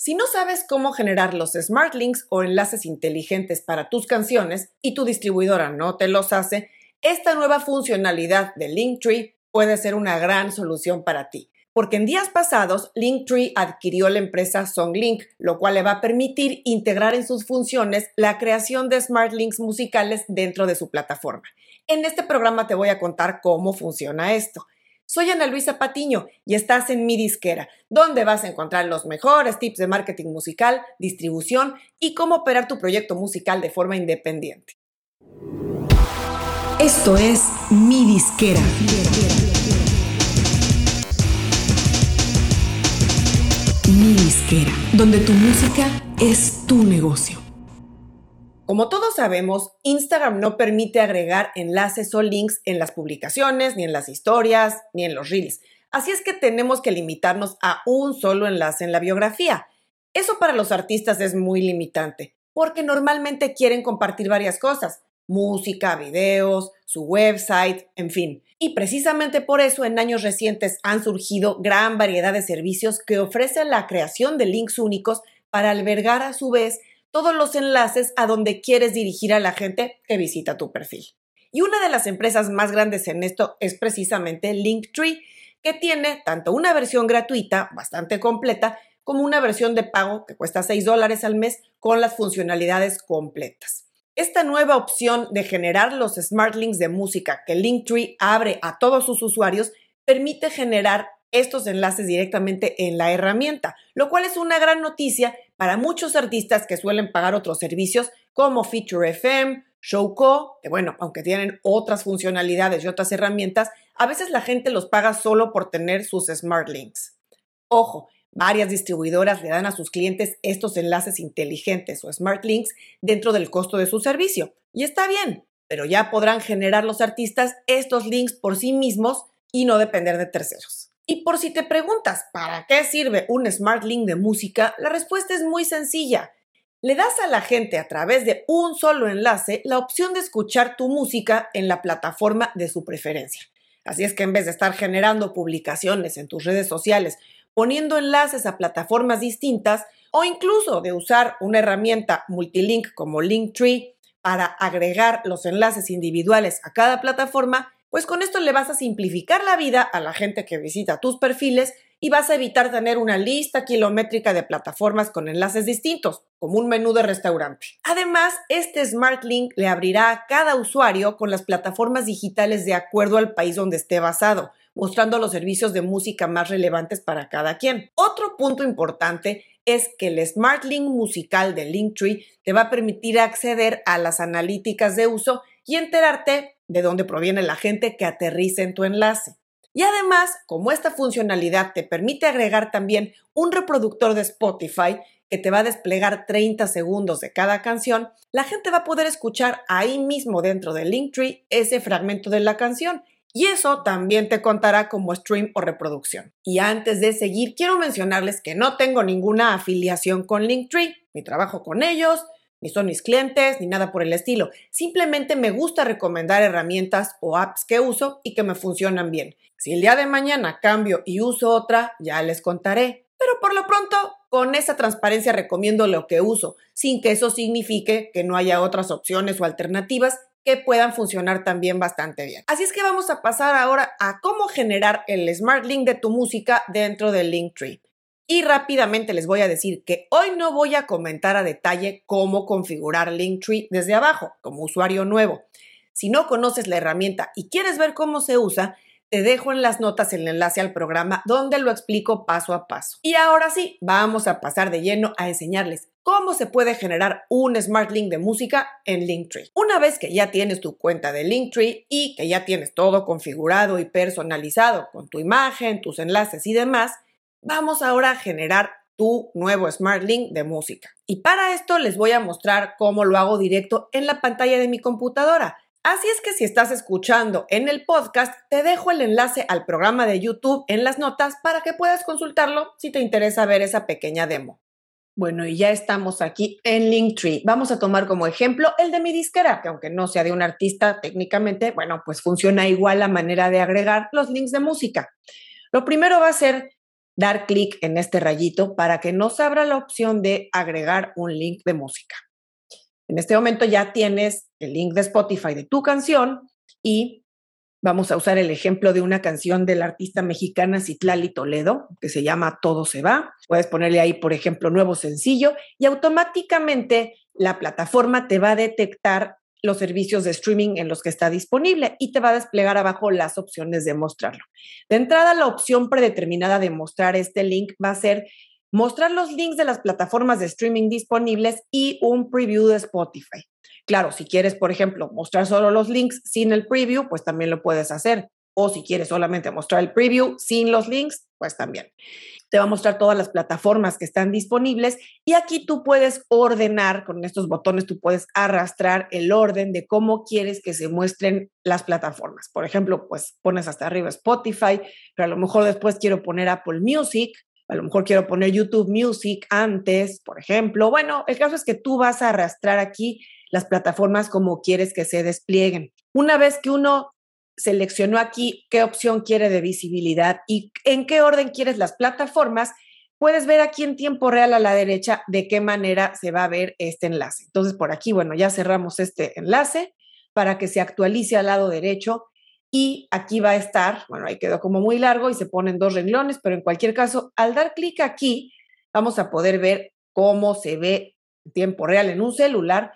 Si no sabes cómo generar los smart links o enlaces inteligentes para tus canciones y tu distribuidora no te los hace, esta nueva funcionalidad de Linktree puede ser una gran solución para ti. Porque en días pasados, Linktree adquirió la empresa SongLink, lo cual le va a permitir integrar en sus funciones la creación de smart links musicales dentro de su plataforma. En este programa te voy a contar cómo funciona esto. Soy Ana Luisa Patiño y estás en mi disquera, donde vas a encontrar los mejores tips de marketing musical, distribución y cómo operar tu proyecto musical de forma independiente. Esto es mi disquera. Mi disquera, donde tu música es tu negocio. Como todos sabemos, Instagram no permite agregar enlaces o links en las publicaciones, ni en las historias, ni en los reels. Así es que tenemos que limitarnos a un solo enlace en la biografía. Eso para los artistas es muy limitante, porque normalmente quieren compartir varias cosas, música, videos, su website, en fin. Y precisamente por eso en años recientes han surgido gran variedad de servicios que ofrecen la creación de links únicos para albergar a su vez todos los enlaces a donde quieres dirigir a la gente que visita tu perfil. Y una de las empresas más grandes en esto es precisamente Linktree, que tiene tanto una versión gratuita, bastante completa, como una versión de pago que cuesta 6 dólares al mes con las funcionalidades completas. Esta nueva opción de generar los smart links de música que Linktree abre a todos sus usuarios permite generar estos enlaces directamente en la herramienta, lo cual es una gran noticia para muchos artistas que suelen pagar otros servicios como Feature FM, Showco, que bueno, aunque tienen otras funcionalidades y otras herramientas, a veces la gente los paga solo por tener sus smart links. Ojo, varias distribuidoras le dan a sus clientes estos enlaces inteligentes o smart links dentro del costo de su servicio. Y está bien, pero ya podrán generar los artistas estos links por sí mismos y no depender de terceros. Y por si te preguntas, ¿para qué sirve un Smart Link de música? La respuesta es muy sencilla. Le das a la gente a través de un solo enlace la opción de escuchar tu música en la plataforma de su preferencia. Así es que en vez de estar generando publicaciones en tus redes sociales, poniendo enlaces a plataformas distintas o incluso de usar una herramienta multilink como Linktree para agregar los enlaces individuales a cada plataforma, pues con esto le vas a simplificar la vida a la gente que visita tus perfiles y vas a evitar tener una lista kilométrica de plataformas con enlaces distintos, como un menú de restaurante. Además, este Smart Link le abrirá a cada usuario con las plataformas digitales de acuerdo al país donde esté basado, mostrando los servicios de música más relevantes para cada quien. Otro punto importante es que el Smart Link musical de Linktree te va a permitir acceder a las analíticas de uso y enterarte de dónde proviene la gente que aterriza en tu enlace. Y además, como esta funcionalidad te permite agregar también un reproductor de Spotify que te va a desplegar 30 segundos de cada canción, la gente va a poder escuchar ahí mismo dentro del Linktree ese fragmento de la canción y eso también te contará como stream o reproducción. Y antes de seguir, quiero mencionarles que no tengo ninguna afiliación con Linktree, ni trabajo con ellos, ni son mis clientes, ni nada por el estilo. Simplemente me gusta recomendar herramientas o apps que uso y que me funcionan bien. Si el día de mañana cambio y uso otra, ya les contaré. Pero por lo pronto, con esa transparencia recomiendo lo que uso, sin que eso signifique que no haya otras opciones o alternativas que puedan funcionar también bastante bien. Así es que vamos a pasar ahora a cómo generar el Smart Link de tu música dentro del Linktree. Y rápidamente les voy a decir que hoy no voy a comentar a detalle cómo configurar Linktree desde abajo como usuario nuevo. Si no conoces la herramienta y quieres ver cómo se usa, te dejo en las notas el enlace al programa donde lo explico paso a paso. Y ahora sí, vamos a pasar de lleno a enseñarles cómo se puede generar un Smart Link de música en Linktree. Una vez que ya tienes tu cuenta de Linktree y que ya tienes todo configurado y personalizado con tu imagen, tus enlaces y demás, Vamos ahora a generar tu nuevo Smart Link de música. Y para esto les voy a mostrar cómo lo hago directo en la pantalla de mi computadora. Así es que si estás escuchando en el podcast, te dejo el enlace al programa de YouTube en las notas para que puedas consultarlo si te interesa ver esa pequeña demo. Bueno, y ya estamos aquí en Linktree. Vamos a tomar como ejemplo el de mi disquera, que aunque no sea de un artista técnicamente, bueno, pues funciona igual la manera de agregar los links de música. Lo primero va a ser dar clic en este rayito para que nos abra la opción de agregar un link de música. En este momento ya tienes el link de Spotify de tu canción y vamos a usar el ejemplo de una canción de la artista mexicana Citlali Toledo que se llama Todo se va. Puedes ponerle ahí, por ejemplo, nuevo sencillo y automáticamente la plataforma te va a detectar los servicios de streaming en los que está disponible y te va a desplegar abajo las opciones de mostrarlo. De entrada, la opción predeterminada de mostrar este link va a ser mostrar los links de las plataformas de streaming disponibles y un preview de Spotify. Claro, si quieres, por ejemplo, mostrar solo los links sin el preview, pues también lo puedes hacer. O si quieres solamente mostrar el preview sin los links, pues también te va a mostrar todas las plataformas que están disponibles y aquí tú puedes ordenar, con estos botones tú puedes arrastrar el orden de cómo quieres que se muestren las plataformas. Por ejemplo, pues pones hasta arriba Spotify, pero a lo mejor después quiero poner Apple Music, a lo mejor quiero poner YouTube Music antes, por ejemplo. Bueno, el caso es que tú vas a arrastrar aquí las plataformas como quieres que se desplieguen. Una vez que uno seleccionó aquí qué opción quiere de visibilidad y en qué orden quieres las plataformas, puedes ver aquí en tiempo real a la derecha de qué manera se va a ver este enlace. Entonces, por aquí, bueno, ya cerramos este enlace para que se actualice al lado derecho y aquí va a estar, bueno, ahí quedó como muy largo y se ponen dos renglones, pero en cualquier caso, al dar clic aquí, vamos a poder ver cómo se ve en tiempo real en un celular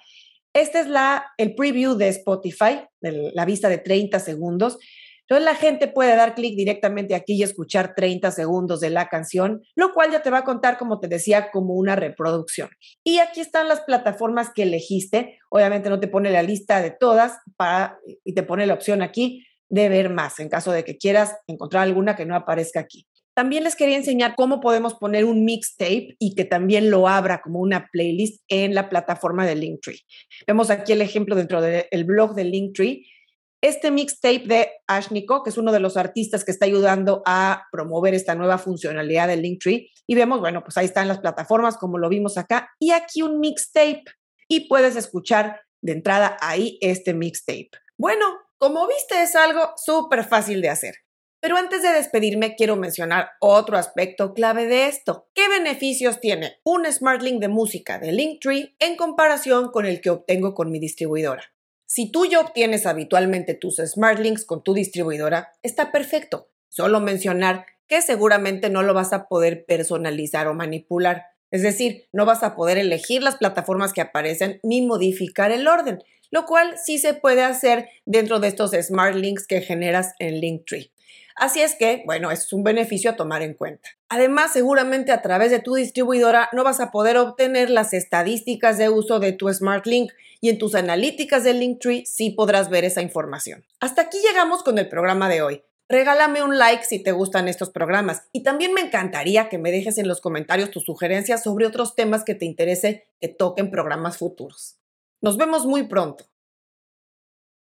este es la, el preview de Spotify, la vista de 30 segundos. Entonces la gente puede dar clic directamente aquí y escuchar 30 segundos de la canción, lo cual ya te va a contar, como te decía, como una reproducción. Y aquí están las plataformas que elegiste. Obviamente no te pone la lista de todas para, y te pone la opción aquí de ver más, en caso de que quieras encontrar alguna que no aparezca aquí. También les quería enseñar cómo podemos poner un mixtape y que también lo abra como una playlist en la plataforma de Linktree. Vemos aquí el ejemplo dentro del blog de Linktree. Este mixtape de Ashniko, que es uno de los artistas que está ayudando a promover esta nueva funcionalidad de Linktree. Y vemos, bueno, pues ahí están las plataformas como lo vimos acá. Y aquí un mixtape. Y puedes escuchar de entrada ahí este mixtape. Bueno, como viste es algo súper fácil de hacer. Pero antes de despedirme, quiero mencionar otro aspecto clave de esto. ¿Qué beneficios tiene un Smart Link de música de Linktree en comparación con el que obtengo con mi distribuidora? Si tú ya obtienes habitualmente tus Smart Links con tu distribuidora, está perfecto. Solo mencionar que seguramente no lo vas a poder personalizar o manipular. Es decir, no vas a poder elegir las plataformas que aparecen ni modificar el orden, lo cual sí se puede hacer dentro de estos Smart Links que generas en Linktree. Así es que, bueno, es un beneficio a tomar en cuenta. Además, seguramente a través de tu distribuidora no vas a poder obtener las estadísticas de uso de tu Smart Link y en tus analíticas de Linktree sí podrás ver esa información. Hasta aquí llegamos con el programa de hoy. Regálame un like si te gustan estos programas y también me encantaría que me dejes en los comentarios tus sugerencias sobre otros temas que te interese que toquen programas futuros. Nos vemos muy pronto.